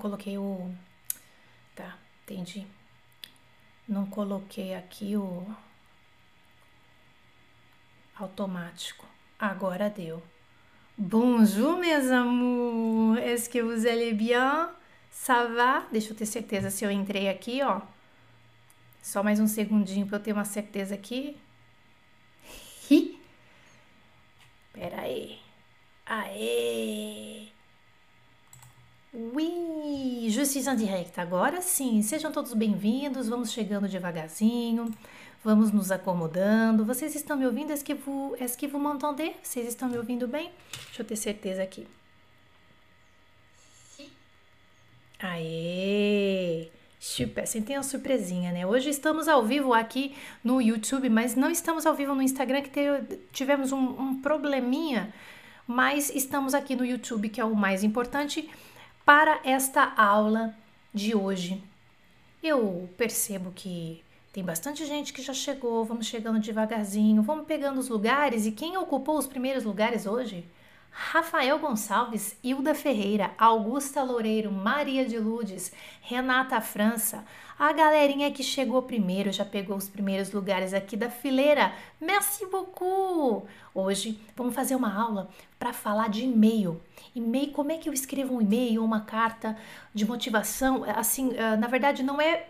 coloquei o. Tá, entendi. Não coloquei aqui o automático. Agora deu. Bonjour, mes amours. Est-ce que vous allez bien? Ça va? Deixa eu ter certeza se eu entrei aqui, ó. Só mais um segundinho para eu ter uma certeza aqui. Hi. Pera aí. Aê! Suis en direct. Agora sim, sejam todos bem-vindos. Vamos chegando devagarzinho, vamos nos acomodando. Vocês estão me ouvindo? Est-ce que vous, est que vous m'entendez? Vocês estão me ouvindo bem? Deixa eu ter certeza aqui. Aê! Super, sempre tem uma surpresinha, né? Hoje estamos ao vivo aqui no YouTube, mas não estamos ao vivo no Instagram, que tivemos um, um probleminha, mas estamos aqui no YouTube, que é o mais importante para esta aula de hoje. Eu percebo que tem bastante gente que já chegou, vamos chegando devagarzinho, vamos pegando os lugares e quem ocupou os primeiros lugares hoje? Rafael Gonçalves, Hilda Ferreira, Augusta Loureiro, Maria de Ludes, Renata França, a galerinha que chegou primeiro, já pegou os primeiros lugares aqui da fileira. Merci beaucoup! Hoje vamos fazer uma aula para falar de e-mail. E-mail, como é que eu escrevo um e-mail, uma carta de motivação? Assim, ah, na verdade, não é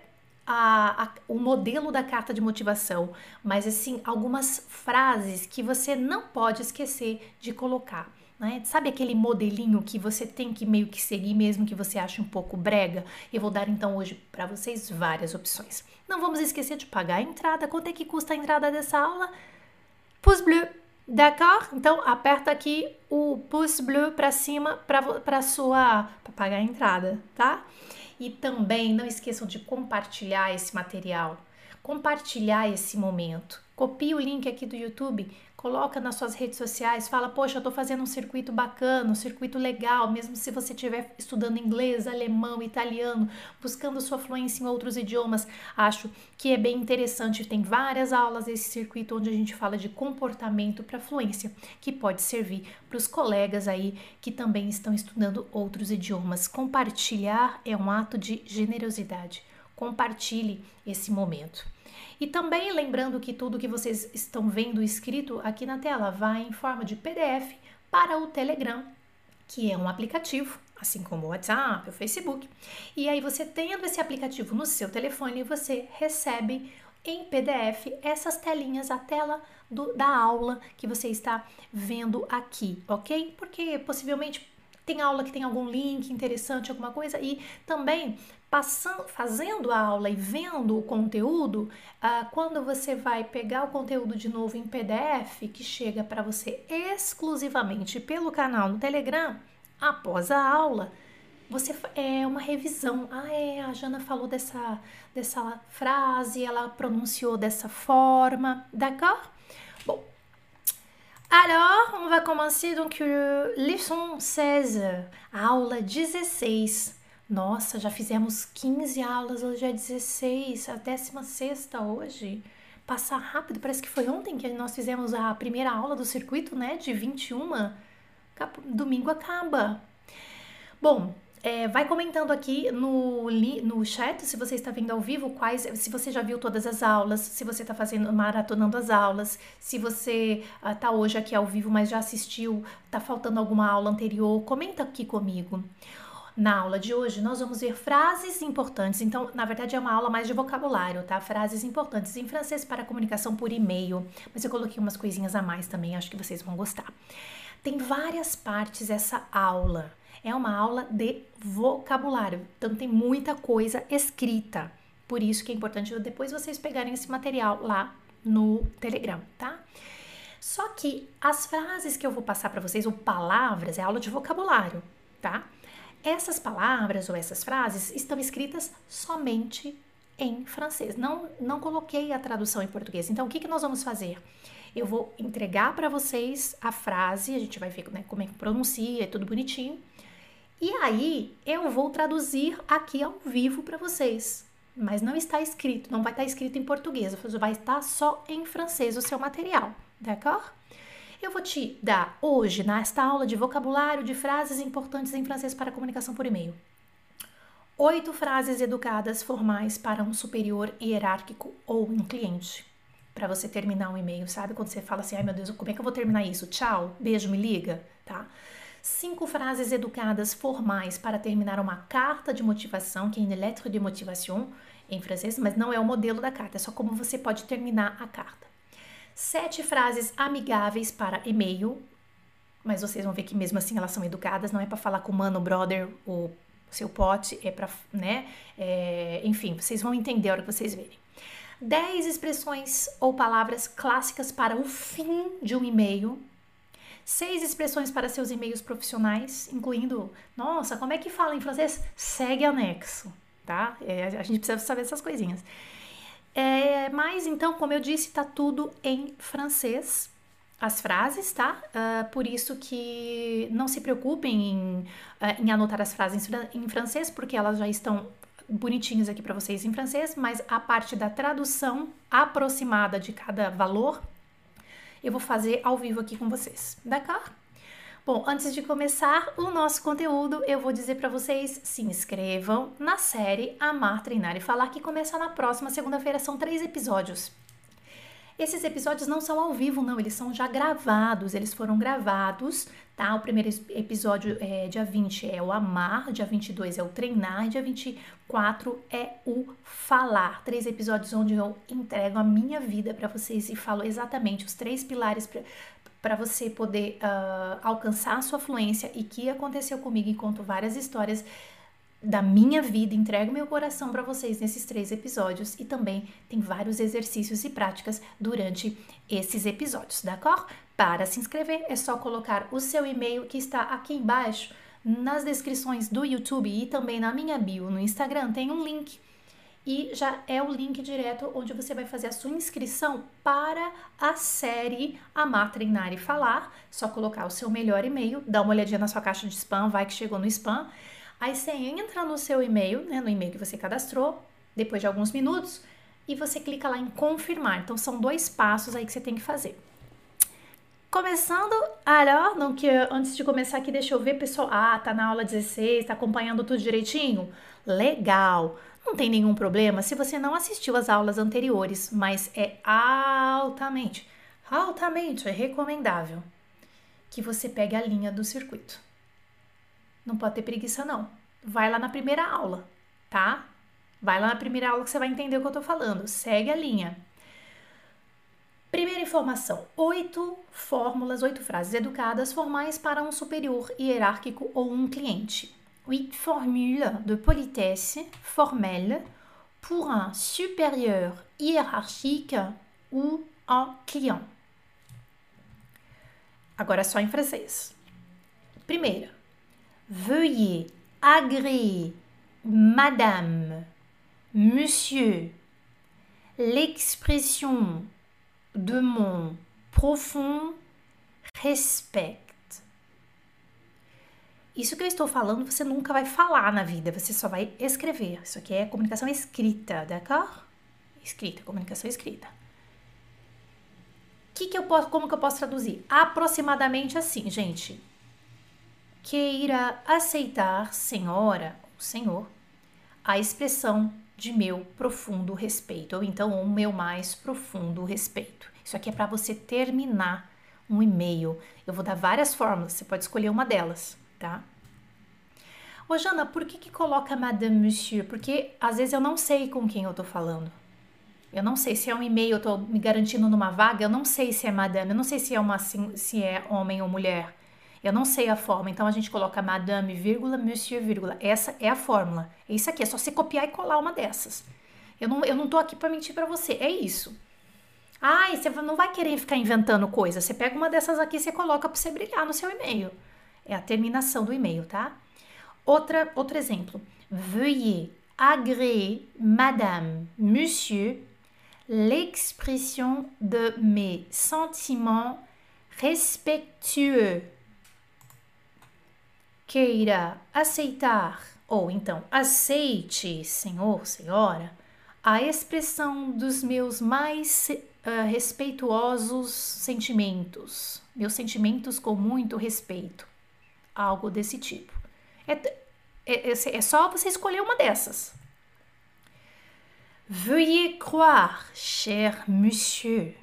a, a, o modelo da carta de motivação, mas assim, algumas frases que você não pode esquecer de colocar. Né? Sabe aquele modelinho que você tem que meio que seguir mesmo que você ache um pouco brega? Eu vou dar então hoje para vocês várias opções. Não vamos esquecer de pagar a entrada. Quanto é que custa a entrada dessa aula? Pouce bleu, d'accord? Então aperta aqui o pouce bleu para cima para sua para pagar a entrada, tá? E também não esqueçam de compartilhar esse material, compartilhar esse momento. Copie o link aqui do YouTube, Coloca nas suas redes sociais, fala, poxa, eu tô fazendo um circuito bacana, um circuito legal, mesmo se você estiver estudando inglês, alemão, italiano, buscando sua fluência em outros idiomas. Acho que é bem interessante. Tem várias aulas desse circuito onde a gente fala de comportamento para fluência, que pode servir para os colegas aí que também estão estudando outros idiomas. Compartilhar é um ato de generosidade. Compartilhe esse momento. E também lembrando que tudo que vocês estão vendo escrito aqui na tela vai em forma de PDF para o Telegram, que é um aplicativo, assim como o WhatsApp, o Facebook. E aí você tendo esse aplicativo no seu telefone, você recebe em PDF essas telinhas, a tela do, da aula que você está vendo aqui, ok? Porque possivelmente tem aula que tem algum link interessante, alguma coisa, e também passando, fazendo a aula e vendo o conteúdo, ah, quando você vai pegar o conteúdo de novo em PDF, que chega para você exclusivamente pelo canal no Telegram, após a aula, você é uma revisão. Ah, é, a Jana falou dessa, dessa frase, ela pronunciou dessa forma, d'accord? Bon. Alors, on va commencer donc le leçon 16, a aula 16. Nossa, já fizemos 15 aulas, hoje é 16, a 16 hoje. Passa rápido, parece que foi ontem que nós fizemos a primeira aula do circuito, né? De 21. Domingo acaba. Bom, é, vai comentando aqui no, no chat se você está vendo ao vivo quais, se você já viu todas as aulas, se você está fazendo maratonando as aulas, se você está uh, hoje aqui ao vivo, mas já assistiu, está faltando alguma aula anterior, comenta aqui comigo. Na aula de hoje, nós vamos ver frases importantes. Então, na verdade, é uma aula mais de vocabulário, tá? Frases importantes em francês para comunicação por e-mail. Mas eu coloquei umas coisinhas a mais também, acho que vocês vão gostar. Tem várias partes essa aula. É uma aula de vocabulário, então tem muita coisa escrita. Por isso que é importante depois vocês pegarem esse material lá no Telegram, tá? Só que as frases que eu vou passar para vocês, ou palavras, é aula de vocabulário, tá? Essas palavras ou essas frases estão escritas somente em francês. Não, não coloquei a tradução em português. Então, o que, que nós vamos fazer? Eu vou entregar para vocês a frase, a gente vai ver né, como é que pronuncia, é tudo bonitinho. E aí, eu vou traduzir aqui ao vivo para vocês. Mas não está escrito, não vai estar escrito em português, vai estar só em francês o seu material, d'accord? Eu vou te dar hoje, nesta aula de vocabulário de frases importantes em francês para comunicação por e-mail, Oito frases educadas formais para um superior hierárquico ou um cliente. Para você terminar um e-mail, sabe? Quando você fala assim, ai meu Deus, como é que eu vou terminar isso? Tchau, beijo, me liga, tá? Cinco frases educadas formais para terminar uma carta de motivação, que é une lettre de motivation em francês, mas não é o modelo da carta, é só como você pode terminar a carta. Sete frases amigáveis para e-mail, mas vocês vão ver que mesmo assim elas são educadas, não é para falar com o mano, brother, o seu pote é para, né? É, enfim, vocês vão entender a hora que vocês verem. 10 expressões ou palavras clássicas para o fim de um e-mail. Seis expressões para seus e-mails profissionais, incluindo, nossa, como é que fala em francês? Segue anexo, tá? É, a gente precisa saber essas coisinhas. É, mas então, como eu disse, tá tudo em francês as frases, tá? Uh, por isso que não se preocupem em, uh, em anotar as frases em, francês, porque elas já estão bonitinhas aqui para vocês em francês, mas a parte da tradução aproximada de cada valor eu vou fazer ao vivo aqui com vocês, d'accord? Bom, antes de começar o nosso conteúdo, eu vou dizer para vocês se inscrevam na série Amar, Treinar e Falar, que começa na próxima segunda-feira. São três episódios. Esses episódios não são ao vivo, não, eles são já gravados, eles foram gravados, tá? O primeiro episódio é dia 20 é o amar, dia 22 é o treinar, dia 24 é o falar. Três episódios onde eu entrego a minha vida para vocês e falo exatamente os três pilares para você poder uh, alcançar a sua fluência e que aconteceu comigo e conto várias histórias da minha vida, entrego meu coração para vocês nesses três episódios e também tem vários exercícios e práticas durante esses episódios, d'accord? Para se inscrever é só colocar o seu e-mail que está aqui embaixo nas descrições do YouTube e também na minha bio no Instagram tem um link e já é o link direto onde você vai fazer a sua inscrição para a série Amar, Treinar e Falar. Só colocar o seu melhor e-mail, dá uma olhadinha na sua caixa de spam, vai que chegou no spam Aí você entra no seu e-mail, né, no e-mail que você cadastrou, depois de alguns minutos, e você clica lá em confirmar. Então são dois passos aí que você tem que fazer. Começando, alors, não que antes de começar aqui, deixa eu ver, pessoal. Ah, tá na aula 16, tá acompanhando tudo direitinho? Legal. Não tem nenhum problema se você não assistiu às aulas anteriores, mas é altamente, altamente recomendável que você pegue a linha do circuito. Não pode ter preguiça, não. Vai lá na primeira aula, tá? Vai lá na primeira aula que você vai entender o que eu tô falando. Segue a linha. Primeira informação: oito fórmulas, oito frases educadas formais para um superior hierárquico ou um cliente. Huit formules de politesse formelle pour un supérieur hiérarchique ou un client. Agora só em francês. Primeira, Veuillez agréer, Madame, Monsieur, l'expression de mon profond respect. Isso que eu estou falando você nunca vai falar na vida, você só vai escrever. Isso aqui é comunicação escrita, d'accord? Escrita, comunicação escrita. Que que eu posso, como que eu posso traduzir? Aproximadamente assim, gente queira aceitar, senhora ou senhor, a expressão de meu profundo respeito, ou então o meu mais profundo respeito. Isso aqui é para você terminar um e-mail. Eu vou dar várias fórmulas, você pode escolher uma delas, tá? Ô, Jana, por que, que coloca Madame Monsieur? Porque às vezes eu não sei com quem eu tô falando. Eu não sei se é um e-mail, eu tô me garantindo numa vaga, eu não sei se é madame, eu não sei se é uma se é homem ou mulher. Eu não sei a forma, então a gente coloca madame, vírgula, monsieur, vírgula. Essa é a fórmula. É isso aqui, é só você copiar e colar uma dessas. Eu não, eu não tô aqui para mentir para você, é isso. Ai, você não vai querer ficar inventando coisa. Você pega uma dessas aqui e você coloca para você brilhar no seu e-mail. É a terminação do e-mail, tá? Outra, outro exemplo. Veuillez agréer, madame, monsieur, l'expression de mes sentiments respectueux queira aceitar, ou então aceite, senhor, senhora, a expressão dos meus mais uh, respeituosos sentimentos, meus sentimentos com muito respeito, algo desse tipo. É, É, é, é só você escolher uma dessas. Veuillez croire, cher monsieur,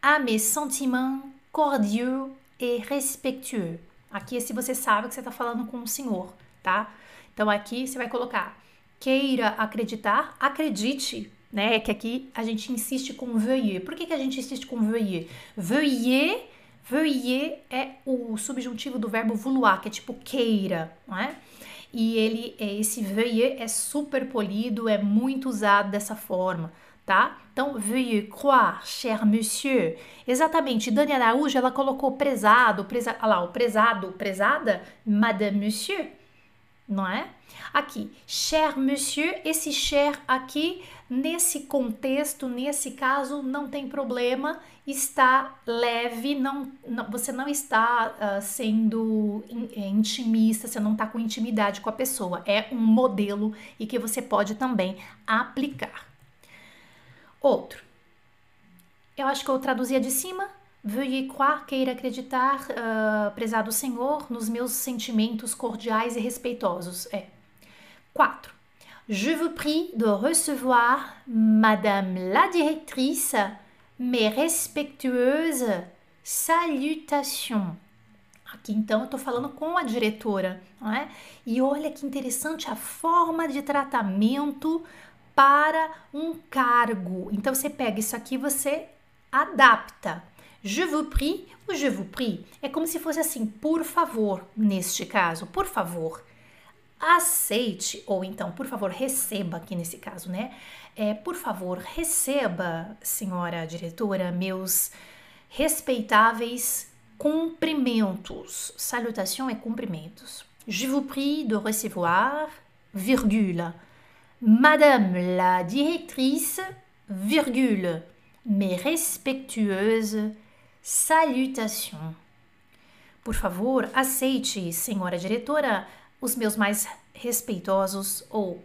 à mes sentiments cordiaux et respectueux. Aqui é se você sabe que você está falando com o senhor, tá? Então aqui você vai colocar queira acreditar, acredite, né? É que aqui a gente insiste com veuillez. Por que, que a gente insiste com veuillez? Veuillez, veuillez é o subjuntivo do verbo vouloir, que é tipo queira, não é? E ele, é, esse veuillez é super polido, é muito usado dessa forma, tá? Então, veuillez croire, cher monsieur. Exatamente, Dani Araújo, ela colocou prezado, preza, lá, o prezado, prezada, madame monsieur, não é? Aqui, cher monsieur, esse cher aqui, nesse contexto, nesse caso, não tem problema, está leve, não, não você não está uh, sendo é, intimista, você não está com intimidade com a pessoa. É um modelo e que você pode também aplicar. Outro. Eu acho que eu traduzia de cima. Veuillez croire, queira acreditar, uh, prezado Senhor, nos meus sentimentos cordiais e respeitosos. É, 4. Je vous prie de recevoir, Madame la directrice, mes respectueuses salutations. Aqui então eu estou falando com a diretora, não é? E olha que interessante a forma de tratamento para um cargo. Então você pega isso aqui, você adapta. Je vous prie, o je vous prie é como se fosse assim, por favor, neste caso, por favor aceite, ou então, por favor, receba, aqui nesse caso, né? É, por favor, receba, senhora diretora, meus respeitáveis cumprimentos. Salutation é cumprimentos. Je vous prie de recevoir, virgule, Madame la directrice, virgule, mes respectueuses salutations. Por favor, aceite, senhora diretora, os meus mais respeitosos, ou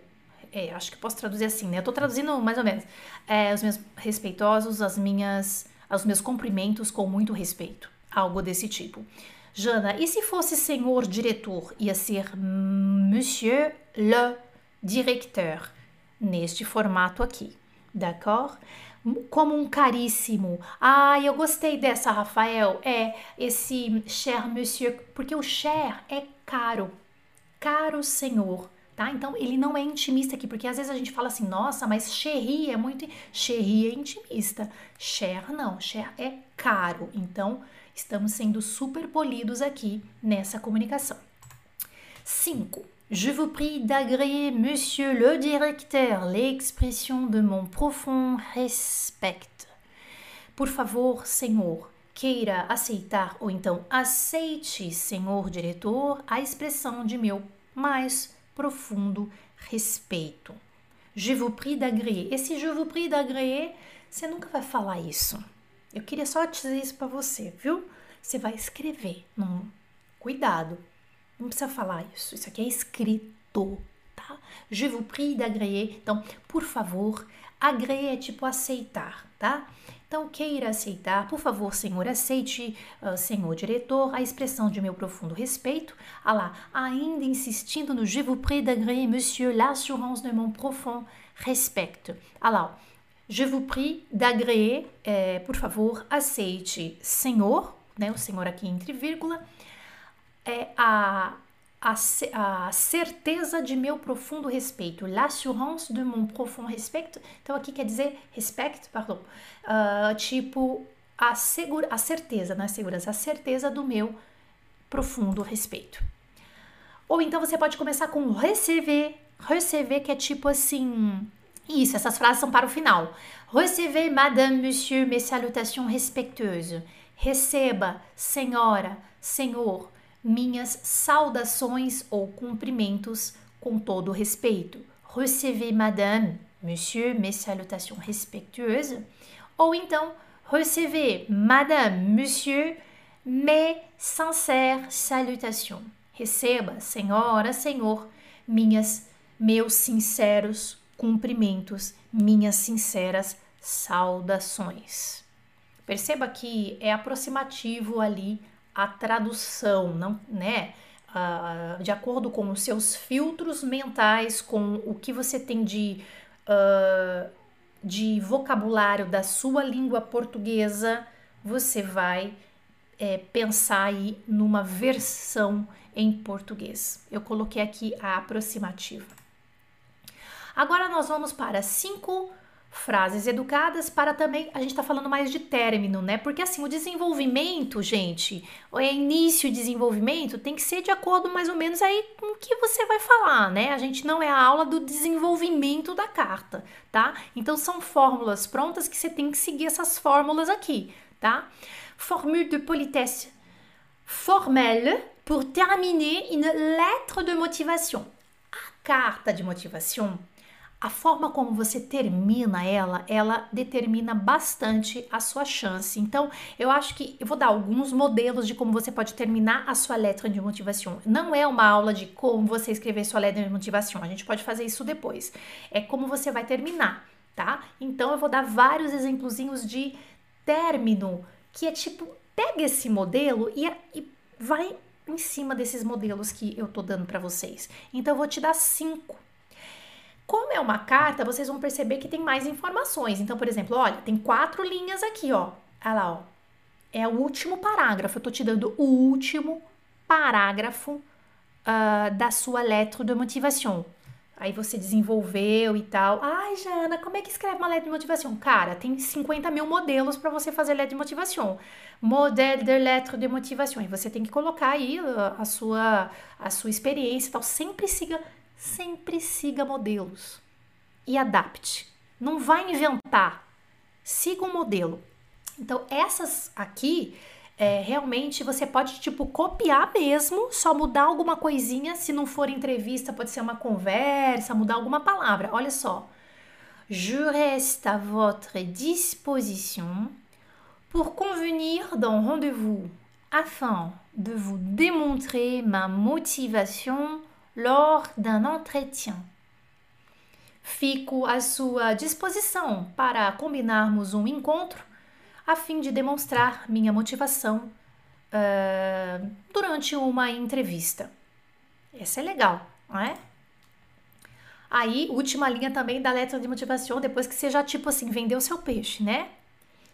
é, acho que posso traduzir assim, né? Eu tô traduzindo mais ou menos. É, os meus respeitosos, as minhas, os meus cumprimentos com muito respeito. Algo desse tipo. Jana, e se fosse senhor diretor? Ia ser Monsieur le Directeur, neste formato aqui, d'accord? Como um caríssimo. Ah, eu gostei dessa, Rafael. É esse cher monsieur, porque o cher é caro, caro senhor, tá? Então ele não é intimista aqui, porque às vezes a gente fala assim, nossa, mas chéri é muito. Chéri é intimista. Cher não, cher é caro. Então estamos sendo super polidos aqui nessa comunicação. 5. Je vous prie d'agréer, monsieur le directeur, l'expression de mon profond respect. Por favor, senhor, queira aceitar ou então aceite, senhor diretor, a expressão de meu mais profundo respeito. Je vous prie d'agréer. Esse je vous prie d'agréer, você nunca vai falar isso. Eu queria só dizer isso para você, viu? Você vai escrever. Não, cuidado. Não precisa falar isso. Isso aqui é escrito, tá? Je vous prie d'agréer. Então, por favor, agréer é tipo aceitar, tá? Então, queira aceitar, por favor, senhor, aceite, uh, senhor diretor, a expressão de meu profundo respeito. Ah lá, ainda insistindo no je vous prie d'agréer, monsieur, l'assurance de mon profond respect. Ah lá, je vous prie d'agréer, é, por favor, aceite, senhor, né, o senhor aqui entre vírgula, é a a, a, certeza de meu profundo respeito, l'assurance de mon profond respect. Então aqui quer dizer respect, pardon, uh, tipo a, segura, a certeza, não é segurança, a certeza do meu profundo respeito. Ou então você pode começar com receber, receber que é tipo assim, isso, essas frases são para o final. Recevez, madame, monsieur, mes salutations respectueuses. Receba, senhora, senhor, minhas saudações ou cumprimentos com todo respeito. Recevez, madame, monsieur, mes salutations respectueuses. Ou então, recevez, madame, monsieur, mes sincères salutations. Receba, senhora, senhor, minhas, meus sinceros cumprimentos, minhas sinceras saudações. Perceba que é aproximativo ali a tradução, não, né? uh, de acordo com os seus filtros mentais, com o que você tem de, uh, de vocabulário da sua língua portuguesa, você vai é, pensar aí numa versão em português. Eu coloquei aqui a aproximativa. Agora nós vamos para cinco frases educadas para também a gente está falando mais de término, né? Porque assim, o desenvolvimento, gente, o início de desenvolvimento tem que ser de acordo mais ou menos aí com o que você vai falar, né? A gente não é a aula do desenvolvimento da carta, tá? Então são fórmulas prontas que você tem que seguir essas fórmulas aqui, tá? Formule de politesse formelle pour terminer une lettre de motivation. A carta de motivação a forma como você termina ela, ela determina bastante a sua chance. Então, eu acho que eu vou dar alguns modelos de como você pode terminar a sua letra de motivação. Não é uma aula de como você escrever sua letra de motivação, a gente pode fazer isso depois. É como você vai terminar, tá? Então, eu vou dar vários exemplozinhos de término, que é tipo, pega esse modelo e, e vai em cima desses modelos que eu tô dando para vocês. Então, eu vou te dar cinco como é uma carta, vocês vão perceber que tem mais informações. Então, por exemplo, olha, tem quatro linhas aqui, ó. Olha lá, ó. É o último parágrafo. Eu tô te dando o último parágrafo uh, da sua letra de motivação. Aí você desenvolveu e tal. Ai, Jana, como é que escreve uma letra de motivação? Cara, tem 50 mil modelos para você fazer letra de motivação. Modelo de letra de motivação. E você tem que colocar aí a, a sua, a sua experiência e tal. Sempre siga sempre siga modelos e adapte. Não vai inventar, siga um modelo. Então, essas aqui, é, realmente você pode, tipo, copiar mesmo, só mudar alguma coisinha. Se não for entrevista, pode ser uma conversa, mudar alguma palavra. Olha só. Je reste à votre disposition pour convenir d'un rendez-vous afin de vous démontrer ma motivation lors d'un entretien. Fico à sua disposição para combinarmos um encontro a fim de demonstrar minha motivação uh, durante uma entrevista. Essa é legal, não é? Aí, última linha também da letra de motivação, depois que você já, tipo assim, vendeu seu peixe, né?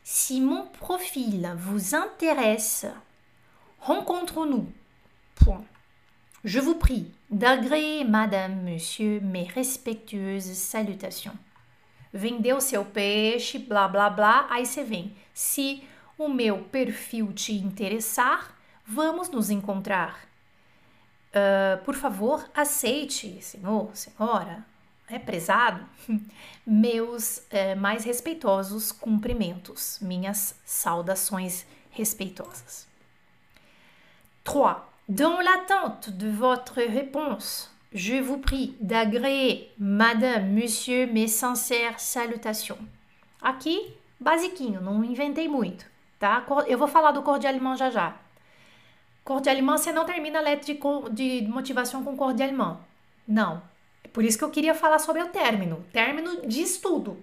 Si mon profil vous intéresse, rencontrons-nous. Point. Je vous prie d'agréer, madame, monsieur, mes respectueuses salutations. Vendeu seu peixe, blá blá blá, aí você vem. Se o meu perfil te interessar, vamos nos encontrar. Uh, por favor, aceite, senhor, senhora, é prezado, meus uh, mais respeitosos cumprimentos, minhas saudações respeitosas. 3. Dans l'attente de votre réponse, je vous prie d'agréer, madame, monsieur, mes sincères salutations. Aqui, basiquinho, não inventei muito, tá? Eu vou falar do cordialement já já. Cordialement, você não termina a letra de, de motivação com cordialement. Não. É por isso que eu queria falar sobre o término. Término de estudo.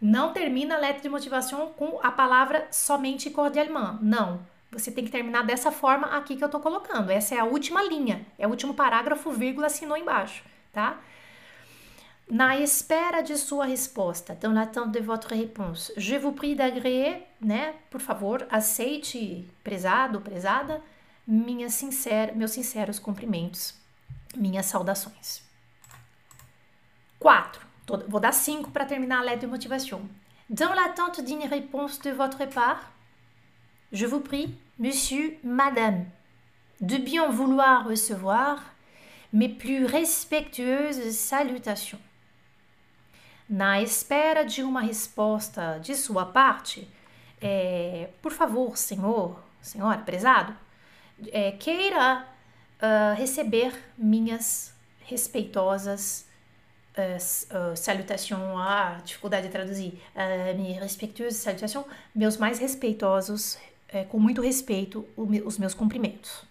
Não termina a letra de motivação com a palavra somente cordialement. Não. Você tem que terminar dessa forma aqui que eu tô colocando. Essa é a última linha, é o último parágrafo, vírgula, assinou embaixo, tá? Na espera de sua resposta, dans l'attente de votre réponse, je vous prie d'agréer, né? Por favor, aceite, prezado, prezada, minha sincera, meus sinceros cumprimentos, minhas saudações. 4. Vou dar 5 para terminar a letra de motivação. Dans l'attente d'une réponse de votre part, je vous prie, monsieur, madame, de bien vouloir recevoir mes plus respectueuses salutations. Na espera de uma resposta de sua parte, é, por favor, senhor, senhora, prezado, é, queira uh, receber minhas respeitosas uh, uh, salutations, ah, dificuldade de traduzir, minhas respeituosas salutations, meus mais respeitosos é, com muito respeito os meus cumprimentos.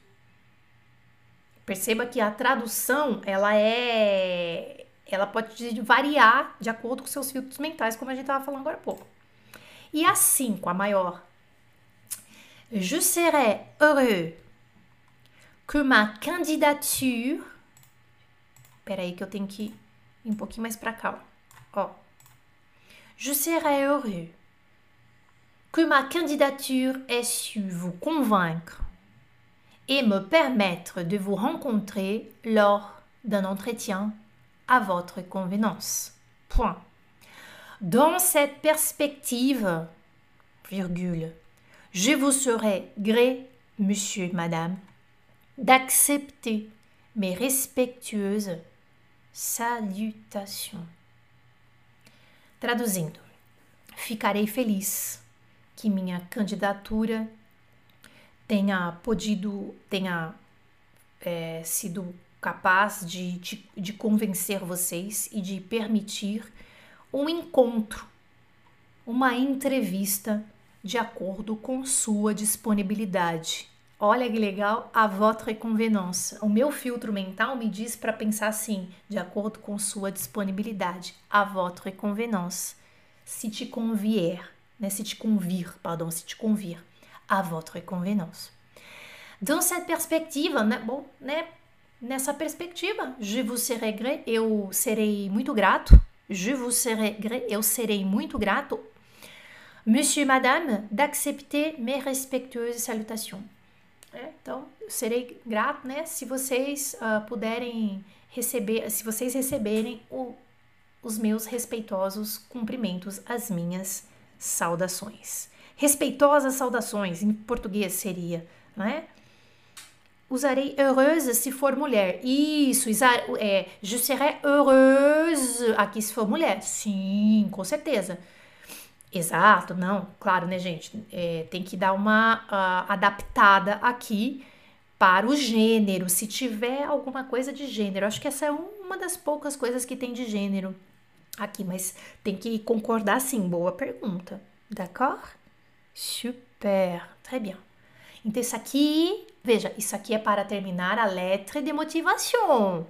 Perceba que a tradução ela é, ela pode variar de acordo com seus filtros mentais, como a gente estava falando agora há pouco. E a cinco, a maior. Je serai heureux que ma candidature. Peraí que eu tenho que ir um pouquinho mais para cá. Ó. Je serais heureux que ma candidature ait su vous convaincre et me permettre de vous rencontrer lors d'un entretien à votre convenance. Point. Dans cette perspective, virgule, je vous serai gré, monsieur, madame, d'accepter mes respectueuses salutations. Traduzindo, ficarei feliz que minha candidatura tenha podido, tenha é, sido capaz de, de, de convencer vocês e de permitir um encontro, uma entrevista de acordo com sua disponibilidade. Olha que legal, a votre convenance. O meu filtro mental me diz para pensar assim, de acordo com sua disponibilidade, a votre convenance. Se te convier, né? Te convir, pardon, se te convir, a votre convenance. Dans cette perspective, né? Bom, né? Nessa perspectiva, je vous serai gré, eu serei muito grato. Je vous serai gré, eu serei muito grato. Monsieur, madame, d'accepter mes respectueuses salutations. É, então, eu serei grato, né, se vocês uh, puderem receber, se vocês receberem o, os meus respeitosos cumprimentos, as minhas saudações. Respeitosas saudações, em português seria, não é? Usarei heureuse se for mulher. Isso, é, je serai heureuse aqui se for mulher. Sim, com certeza. Exato, não, claro, né, gente? É, tem que dar uma uh, adaptada aqui para o gênero, se tiver alguma coisa de gênero. Acho que essa é uma das poucas coisas que tem de gênero aqui, mas tem que concordar sim. Boa pergunta. D'accord? Super, très bien. Então, isso aqui, veja, isso aqui é para terminar a lettre de motivação.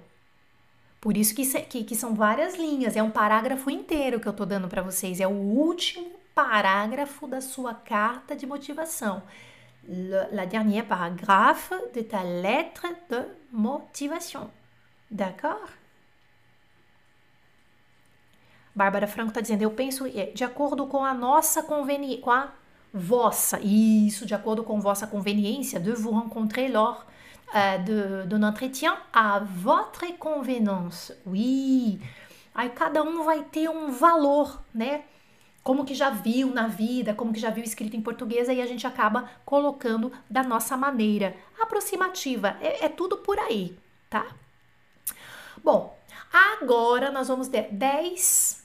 Por isso que, que, que são várias linhas, é um parágrafo inteiro que eu estou dando para vocês, é o último parágrafo da sua carta de motivação. Le, la dernière paragraphe de ta lettre de motivation. D'accord? Bárbara Franco está dizendo, eu penso é, de acordo com a nossa conveniência, com a vossa, isso, de acordo com vossa conveniência, de vous rencontrer lors uh, de, de entretien à votre convenance. Oui. Aí cada um vai ter um valor, né? Como que já viu na vida, como que já viu escrito em português, aí a gente acaba colocando da nossa maneira aproximativa. É, é tudo por aí, tá? Bom, agora nós vamos ter 10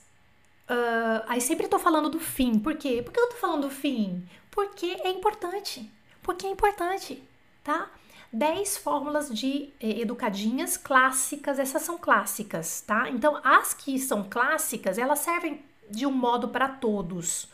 Uh, aí sempre tô falando do fim. Por quê? Por que eu tô falando do fim? Porque é importante. Porque é importante, tá? 10 fórmulas de eh, educadinhas clássicas, essas são clássicas, tá? Então, as que são clássicas, elas servem de um modo para todos.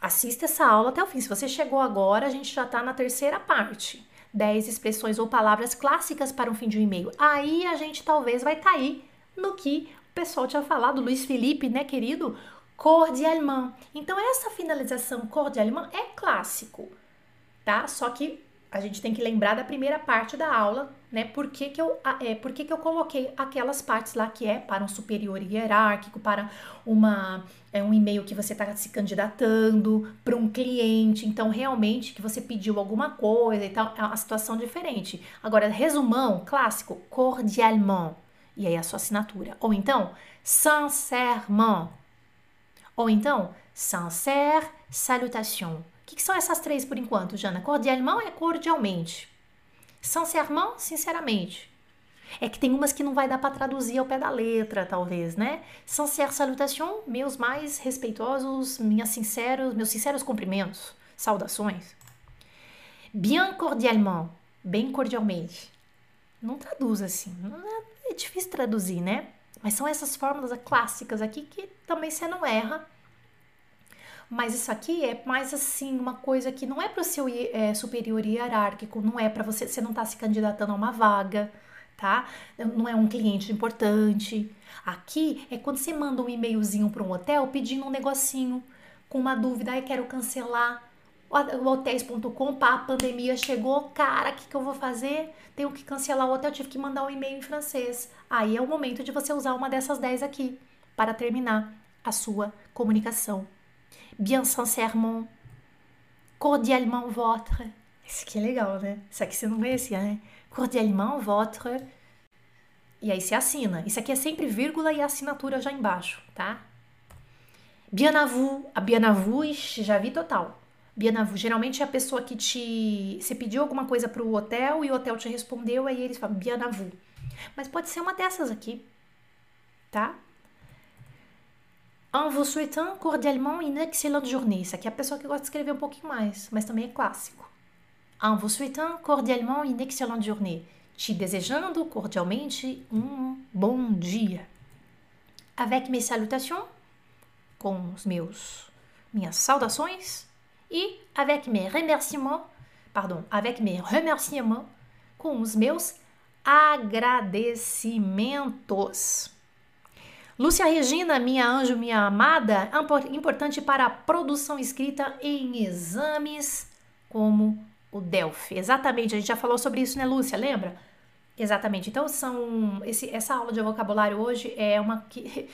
Assista essa aula até o fim. Se você chegou agora, a gente já tá na terceira parte. 10 expressões ou palavras clássicas para um fim de um e-mail. Aí a gente talvez vai estar tá aí no que pessoal tinha falado, Luiz Felipe, né, querido? Cordialement. Então, essa finalização cordialement é clássico, tá? Só que a gente tem que lembrar da primeira parte da aula, né? Por que, que, eu, é, por que, que eu coloquei aquelas partes lá que é para um superior hierárquico, para uma, é, um e-mail que você está se candidatando, para um cliente, então realmente que você pediu alguma coisa e tal, é uma situação diferente. Agora, resumão, clássico, cordialement e aí a sua assinatura. Ou então, sincèrement. Ou então, sincère salutation. O que, que, são essas três por enquanto, Jana? Cordialement é cordialmente. Sincèrement, sinceramente. É que tem umas que não vai dar para traduzir ao pé da letra, talvez, né? Sincère salutation, meus mais respeitosos, minhas sinceros, meus sinceros cumprimentos, saudações. Bien cordialement, bem cordialmente. Não traduz assim, não é difícil traduzir, né? Mas são essas fórmulas clássicas aqui que também você não erra. Mas isso aqui é mais assim, uma coisa que não é para o seu é, superior hierárquico, não é para você, você não está se candidatando a uma vaga, tá? Não é um cliente importante. Aqui é quando você manda um e-mailzinho para um hotel pedindo um negocinho, com uma dúvida, ai, quero cancelar hotéis.com, pá, a pandemia chegou, cara, o que, que eu vou fazer? Tenho que cancelar o hotel, tive que mandar um e-mail em francês. Aí é o momento de você usar uma dessas 10 aqui para terminar a sua comunicação. Bien sincèrement, cordialement votre. Isso aqui é legal, né? Isso aqui você não conhecia, né? Cordialement votre. E aí você assina. Isso aqui é sempre vírgula e assinatura já embaixo, tá? Bien à vous. A bien à vous, já vi total. Vous. Geralmente é a pessoa que te. Você pediu alguma coisa pro hotel e o hotel te respondeu, aí eles falam vous. Mas pode ser uma dessas aqui, tá? En vous souhaitant cordialement une excellente journée. Isso aqui é a pessoa que gosta de escrever um pouquinho mais, mas também é clássico. En vous souhaitant cordialement une excellente journée. Te desejando cordialmente um bom dia. Avec mes salutations, com os meus minhas saudações e avec mes remerciements, pardon, avec mes remerciements, com os meus agradecimentos. Lúcia Regina, minha anjo, minha amada, importante para a produção escrita em exames como o Delphi. Exatamente, a gente já falou sobre isso, né, Lúcia? Lembra? Exatamente. Então, são esse, essa aula de vocabulário hoje é uma que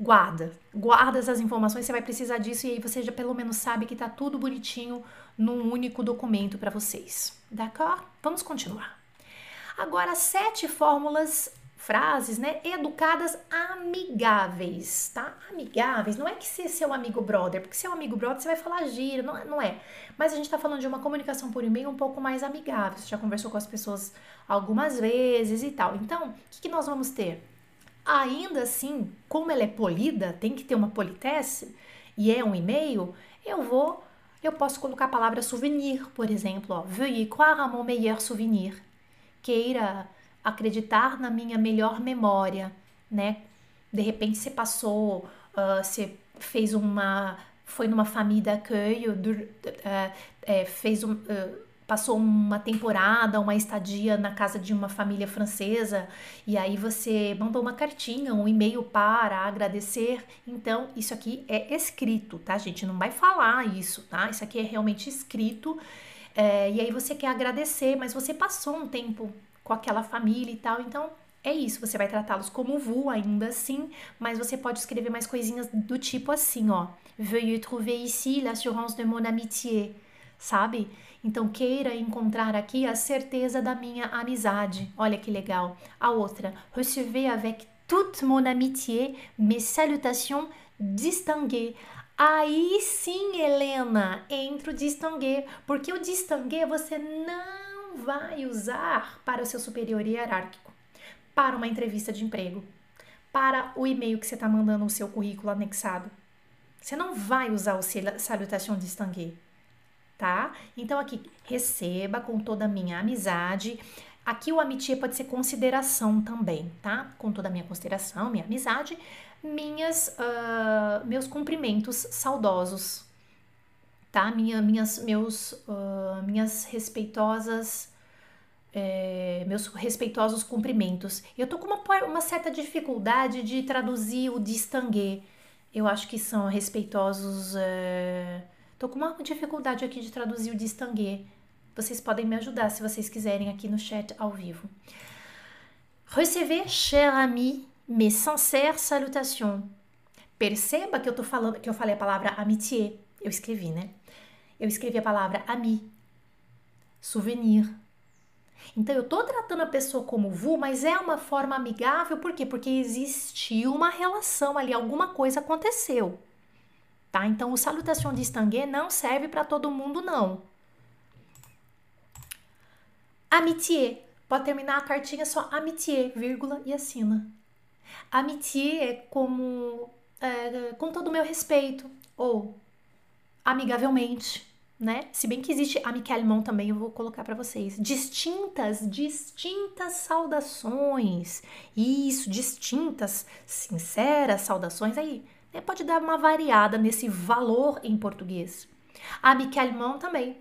guarda, guarda essas informações, você vai precisar disso e aí você já pelo menos sabe que tá tudo bonitinho num único documento para vocês. D'accord? Vamos continuar. Agora, sete fórmulas frases, né, educadas amigáveis, tá? Amigáveis, não é que ser seu amigo brother, porque seu amigo brother você vai falar gira, não, é, não é. Mas a gente tá falando de uma comunicação por e-mail um pouco mais amigável, você já conversou com as pessoas algumas vezes e tal. Então, o que, que nós vamos ter? Ainda assim, como ela é polida, tem que ter uma politesse, e é um e-mail, eu vou, eu posso colocar a palavra souvenir, por exemplo, ó, veuillez croire à mon meilleur souvenir. Queira acreditar na minha melhor memória, né? De repente você passou, uh, você fez uma, foi numa família d'accueil, uh, é, fez um, uh, passou uma temporada, uma estadia na casa de uma família francesa e aí você mandou uma cartinha, um e-mail para agradecer. Então, isso aqui é escrito, tá, gente? Não vai falar isso, tá? Isso aqui é realmente escrito. É, e aí você quer agradecer, mas você passou um tempo com aquela família e tal. Então, é isso, você vai tratá-los como vu ainda assim, mas você pode escrever mais coisinhas do tipo assim, ó. Veuillez trouver ici l'assurance de mon amitié, sabe? Então, queira encontrar aqui a certeza da minha amizade. Olha que legal. A outra, recevez avec toute mon amitié mes salutations distinguées. Aí sim, Helena, entra o distinguer, porque o distinguer você não vai usar para o seu superior hierárquico, para uma entrevista de emprego, para o e-mail que você está mandando o seu currículo anexado. Você não vai usar o salutation distinguée, tá? Então aqui, receba com toda a minha amizade. Aqui o amitié pode ser consideração também, tá? Com toda a minha consideração, minha amizade, minhas, uh, meus cumprimentos saudosos tá? Minha, minhas, meus, uh, minhas respeitosas, é, meus respeitosos cumprimentos. Eu tô com uma, uma certa dificuldade de traduzir o distinguer. Eu acho que são respeitosos. É, tô com uma dificuldade aqui de traduzir o distinguer. Vocês podem me ajudar se vocês quiserem aqui no chat ao vivo. Recevez, cher ami, mes sincères salutations. Perceba que eu tô falando, que eu falei a palavra amitié. Eu escrevi, né? eu escrevi a palavra ami, souvenir. Então eu tô tratando a pessoa como vu, mas é uma forma amigável, por quê? Porque existiu uma relação ali, alguma coisa aconteceu. Tá? Então o salutation distinguée não serve para todo mundo não. Amitié, pode terminar a cartinha só amitié, vírgula e assina. Amitié é como é, com todo o meu respeito ou amigavelmente né? Se bem que existe amicalement também, eu vou colocar para vocês. Distintas, distintas saudações. Isso, distintas, sinceras saudações. Aí, né? pode dar uma variada nesse valor em português. Amicalement também.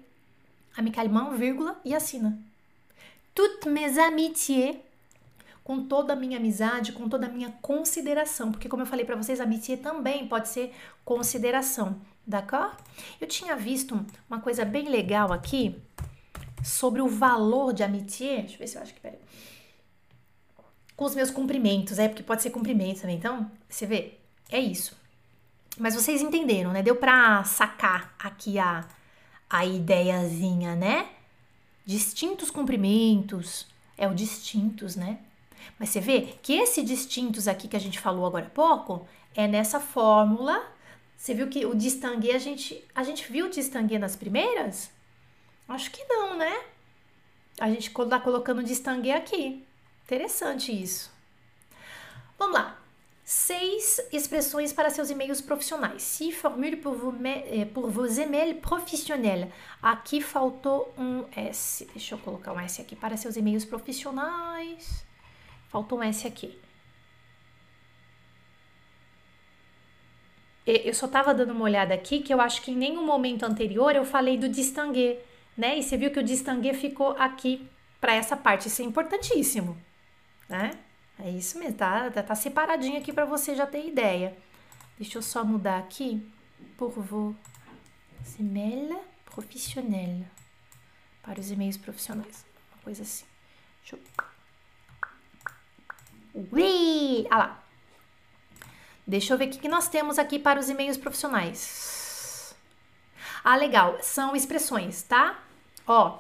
Amicalement, vírgula e assina. Toutes mes amitiés, com toda a minha amizade, com toda a minha consideração, porque como eu falei para vocês, amitié também pode ser consideração, d'accord? Eu tinha visto uma coisa bem legal aqui sobre o valor de amitié. Deixa eu ver se eu acho que peraí. Com os meus cumprimentos, é porque pode ser cumprimento também. Então, você vê, é isso. Mas vocês entenderam, né? Deu pra sacar aqui a, a ideiazinha, né? Distintos cumprimentos, é o distintos, né? Mas você vê que esse distintos aqui que a gente falou agora há pouco é nessa fórmula. Você viu que o distinguer a gente a gente viu o distinguer nas primeiras? Acho que não, né? A gente tá colocando distinguer aqui. Interessante isso. Vamos lá. Seis expressões para seus e-mails profissionais. Se formule pour vos, eh, pour vos e-mails professionnels. Aqui faltou um S. Deixa eu colocar um S aqui para seus e-mails profissionais. Faltou um S aqui. Eu só estava dando uma olhada aqui que eu acho que em nenhum momento anterior eu falei do distinguer, né? E você viu que o distinguer ficou aqui para essa parte. Isso é importantíssimo, né? É isso mesmo, tá, tá, tá separadinho aqui para você já ter ideia. Deixa eu só mudar aqui. Pour vos e-mails professionnels. Para os e-mails profissionais. Uma coisa assim. Deixa eu... Ui! Ah lá. Deixa eu ver o que nós temos aqui para os e-mails profissionais. Ah, legal. São expressões, tá? Ó,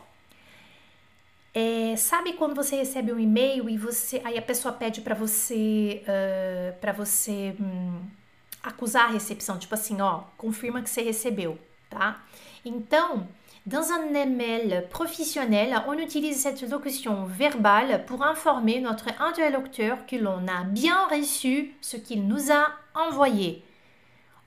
é, sabe quando você recebe um e-mail e você aí a pessoa pede para você uh, para você hum, acusar a recepção, tipo assim, ó, confirma que você recebeu, tá? Então, dans un email professionnel, on utilise cette locution verbale pour informer notre interlocuteur que l'on a bien reçu ce qu'il nous a envoyé.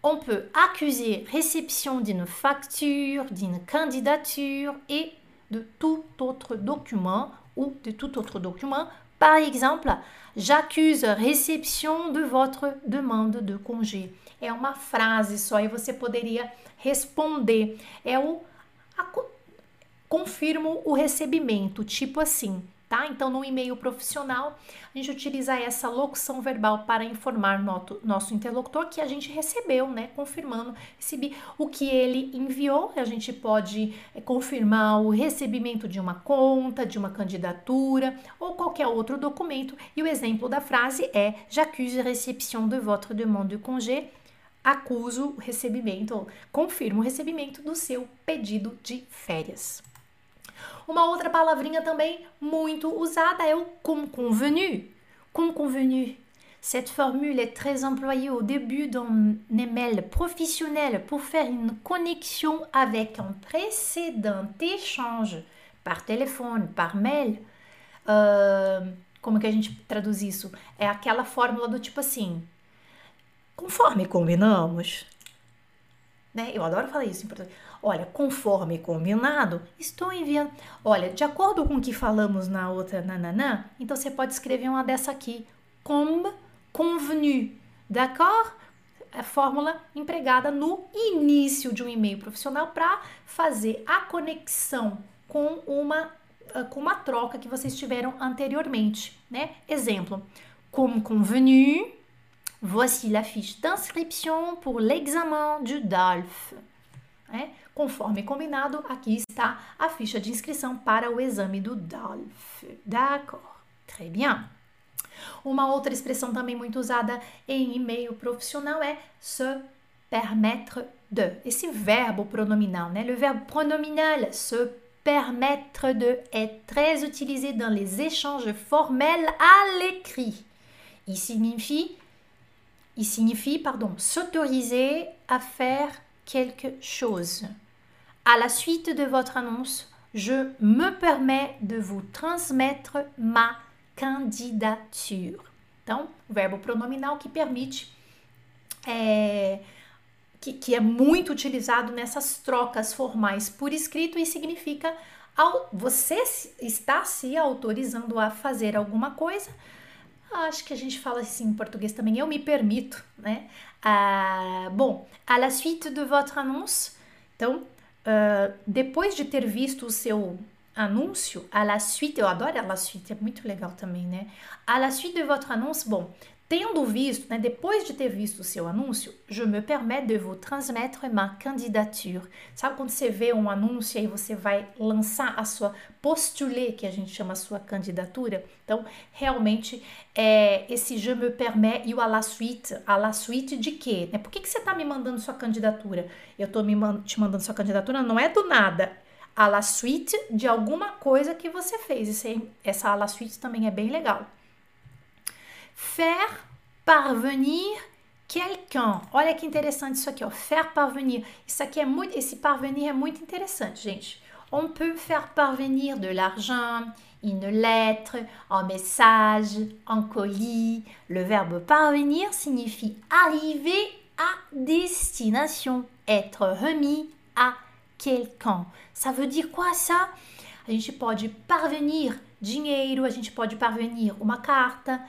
On peut accuser réception d'une facture, d'une candidature et de tout autre document ou de tout autre document. Par exemple, j'accuse réception de votre demande de congé. É uma frase só e você poderia responder. É o confirmo o recebimento, tipo assim tá? Então, no e-mail profissional, a gente utiliza essa locução verbal para informar noto, nosso interlocutor que a gente recebeu, né? Confirmando, recebi o que ele enviou. A gente pode é, confirmar o recebimento de uma conta, de uma candidatura ou qualquer outro documento. E o exemplo da frase é: J'accuse réception de votre demande de congé acuso o recebimento, confirmo o recebimento do seu pedido de férias. Uma outra palavrinha também muito usada é o comme convenu. Comme convenu. Cette formule est très employée au début d'un email professionnel pour faire une connexion avec un précédent échange par telefone, par mail. Uh, como que a gente traduz isso? É aquela fórmula do tipo assim: conforme combinamos. Né? Eu adoro falar isso em português. Olha, conforme combinado, estou enviando. Olha, de acordo com o que falamos na outra nananã, então você pode escrever uma dessa aqui. Comme convenu. D'accord? A fórmula empregada no início de um e-mail profissional para fazer a conexão com uma, ah, com uma troca que vocês tiveram anteriormente, né? Exemplo: Comme convenu, voici la fiche d'inscription pour l'examen du DALF. É? Conforme combinado, aqui está a ficha de inscrição para o exame do DALF. D'accord. Très bien. Uma outra expressão também muito usada em e-mail profissional é se permettre de. Esse verbo pronominal, né? Le verbe pronominal se permettre de est très utilisé dans les échanges formels à l'écrit. Il signifie, il signifie pardon, s'autoriser à faire quelque chose. À la suite de votre annonce, je me permets de vous transmettre ma candidature. Então, verbo pronominal que permite, é, que, que é muito utilizado nessas trocas formais por escrito e significa você está se autorizando a fazer alguma coisa. Acho que a gente fala assim em português também, eu me permito, né? Ah, bom, à la suite de votre annonce, então, Uh, depois de ter visto o seu anúncio, à la suite, eu adoro à la suite, é muito legal também, né? À la suite de votre annonce, bom, tendo visto, né, depois de ter visto o seu anúncio, je me permets de vous transmettre ma candidature. Sabe quando você vê um anúncio e você vai lançar a sua postulé, que a gente chama a sua candidatura? Então, realmente, é, esse je me permets e o à la suite, à la suite de quê? Né? Por que, que você está me mandando sua candidatura? Eu estou man te mandando sua candidatura, não é do nada, à la suite de alguma coisa que você fez. Essa à la suite também é bem legal. Faire parvenir quelqu'un. Olha que interessante isso aqui, ó. Faire parvenir. Isso aqui é muito, esse parvenir é muito interessante, gente. On peut faire parvenir de l'argent, une lettre, un message, un colis. Le verbe parvenir signifie arriver à destination, être remis à quelqu'un. Ça veut dire quoi ça? A gente pode parvenir dinheiro, a gente pode parvenir uma carta,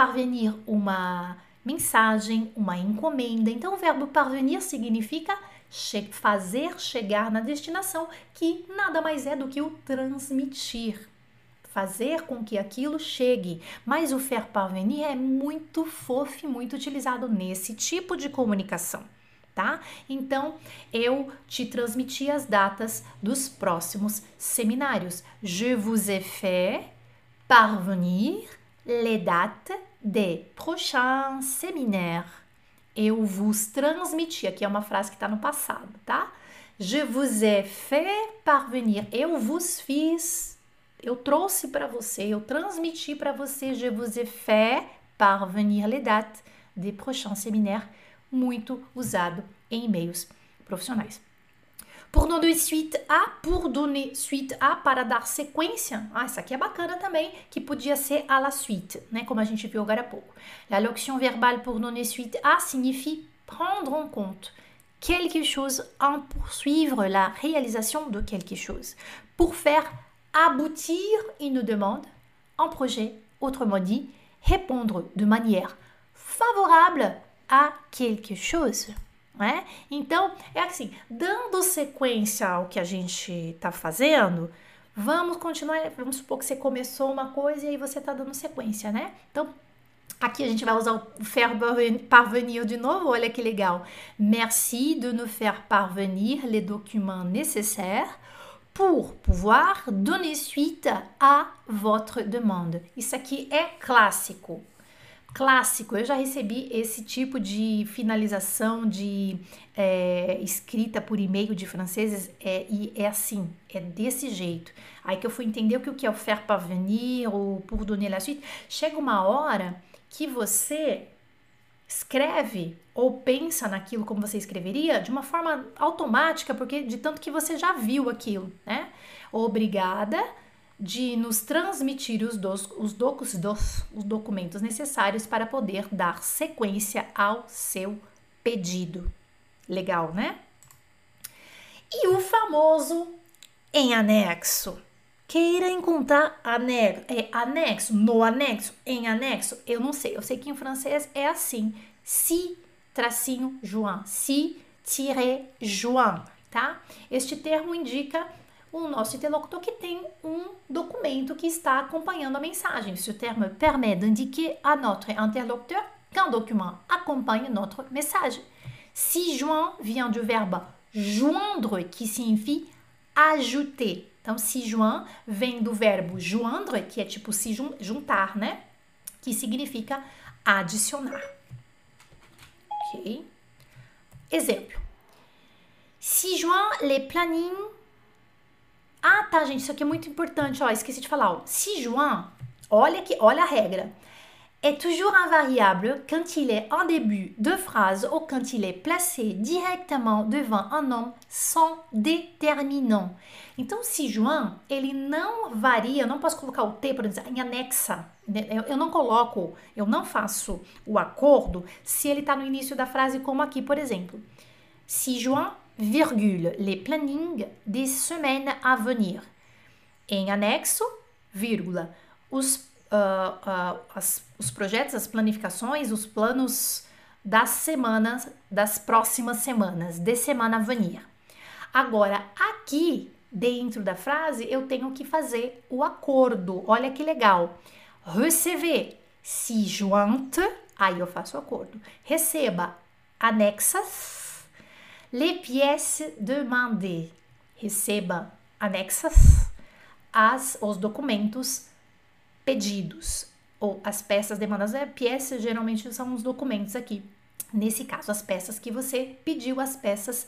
parvenir uma mensagem, uma encomenda. Então, o verbo parvenir significa che fazer chegar na destinação, que nada mais é do que o transmitir. Fazer com que aquilo chegue. Mas o faire parvenir é muito fofo e muito utilizado nesse tipo de comunicação tá? Então, eu te transmiti as datas dos próximos seminários. Je vous ai fait parvenir les dates des prochains séminaires. Eu vos transmiti, aqui é uma frase que está no passado, tá? Je vous ai fait parvenir, eu vos fiz, eu trouxe para você, eu transmiti para você, je vous ai fait parvenir les dates des prochains séminaires muito usado em e-mails profissionais. Pour donner suite a, pour donner suite a, para dar sequência. Ah, isso aqui é bacana também, que podia ser à la suite, né? Como a gente viu agora há pouco. La locution verbale pour donner suite a signifie prendre en compte quelque chose en poursuivre la réalisation de quelque chose. Pour faire aboutir une demande, un projet, autrement dit, répondre de manière favorable a quelque chose. Né? Então, é assim, dando sequência ao que a gente está fazendo, vamos continuar. Vamos supor que você começou uma coisa e aí você está dando sequência, né? Então, Aqui a gente vai usar o faire parvenir de novo, olha que legal. Merci de nous faire parvenir les documents nécessaires pour pouvoir donner suite à votre demande. Isso aqui é clássico clássico. Eu já recebi esse tipo de finalização de é, escrita por e-mail de franceses é, e é assim, é desse jeito. Aí que eu fui entender o que é o faire parvenir ou pour donner la suite. Chega uma hora que você escreve ou pensa naquilo como você escreveria de uma forma automática, porque de tanto que você já viu aquilo, né? Obrigada de nos transmitir os, dos, os, docos, dos, os documentos necessários para poder dar sequência ao seu pedido. Legal, né? E o famoso em anexo. Queira encontrar anexo, é, anexo, no anexo, em anexo, eu não sei. Eu sei que em francês é assim: si, tracinho, joint, si, tire, joint, tá? Este termo indica o nosso interlocutor que tem um documento que está acompanhando a mensagem. Ce terme permet d'indiquer à notre interlocuteur qu'un document acompanhe notre message. Si joint vient du verbe joindre, qui signifie ajouter. Então, si joint vem do verbo joindre, que é tipo se juntar, né? Que significa adicionar. Ok? Exemplo. Si joint les plannings ah, tá, gente, isso aqui é muito importante, ó, esqueci de falar. Ó. Si olha que, olha a regra. Est toujours invariable quand il est en début de phrase ou quand il est placé directement devant un nom sans déterminant. Então, si juin, ele não varia, eu não posso colocar o T, por exemplo, em anexa. Né, eu, não coloco, eu não faço o acordo se ele está no início da frase, como aqui, por exemplo. Si juin virgule, les plannings des semaines à venir. Em anexo, vírgula, os, uh, uh, as, os projetos, as planificações, os planos das semanas, das próximas semanas, de semana a venir. Agora, aqui, dentro da frase eu tenho que fazer o acordo. Olha que legal. Receber, se jointe, aí eu faço o acordo. Receba, anexas, les pièces demandées. Receba, anexas, as, os documentos pedidos ou as peças demandadas. É, pièces geralmente são os documentos aqui. Nesse caso, as peças que você pediu, as peças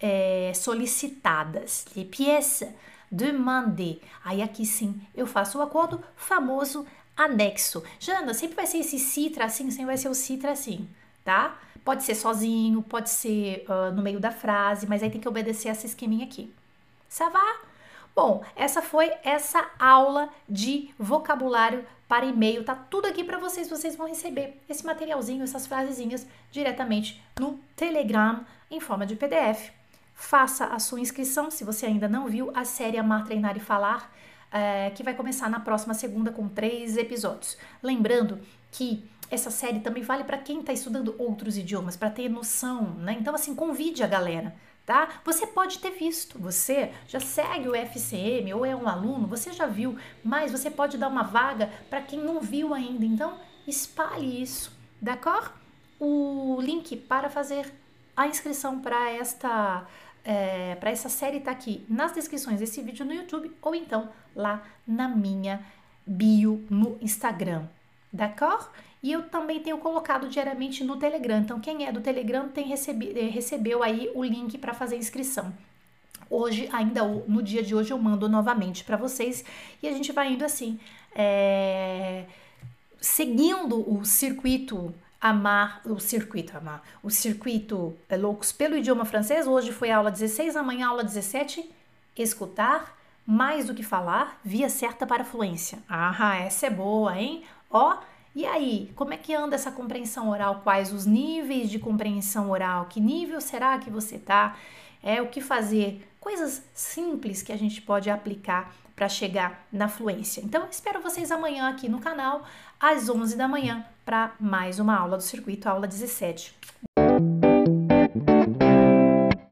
é, solicitadas. Les pièces demandées. Aí aqui sim eu faço o acordo famoso anexo. Jana, sempre vai ser esse citra assim, sempre vai ser o citra assim, tá? Pode ser sozinho, pode ser uh, no meio da frase, mas aí tem que obedecer essa esqueminha aqui. Ça va? Bom, essa foi essa aula de vocabulário para e-mail. Tá tudo aqui para vocês. Vocês vão receber esse materialzinho, essas frasezinhas diretamente no Telegram em forma de PDF. Faça a sua inscrição se você ainda não viu a série Amar, Treinar e Falar, é, que vai começar na próxima segunda com três episódios. Lembrando que essa série também vale para quem está estudando outros idiomas, para ter noção, né? Então, assim, convide a galera tá? Você pode ter visto, você já segue o FCM ou é um aluno, você já viu, mas você pode dar uma vaga para quem não viu ainda. Então, espalhe isso, d'accord? O link para fazer a inscrição para esta é, para essa série está aqui nas descrições desse vídeo no YouTube ou então lá na minha bio no Instagram, d'accord? E eu também tenho colocado diariamente no Telegram. Então, quem é do Telegram tem recebi, eh, recebeu aí o link para fazer inscrição. Hoje, ainda no dia de hoje, eu mando novamente para vocês e a gente vai indo assim, é, seguindo o circuito amar, o circuito amar, o circuito é, loucos pelo idioma francês. Hoje foi aula 16, amanhã aula 17. Escutar mais do que falar, via certa para fluência. Ah, essa é boa, hein? Ó, e aí, como é que anda essa compreensão oral? Quais os níveis de compreensão oral? Que nível será que você tá? É o que fazer? Coisas simples que a gente pode aplicar para chegar na fluência. Então, espero vocês amanhã aqui no canal às 11 da manhã para mais uma aula do circuito, aula 17.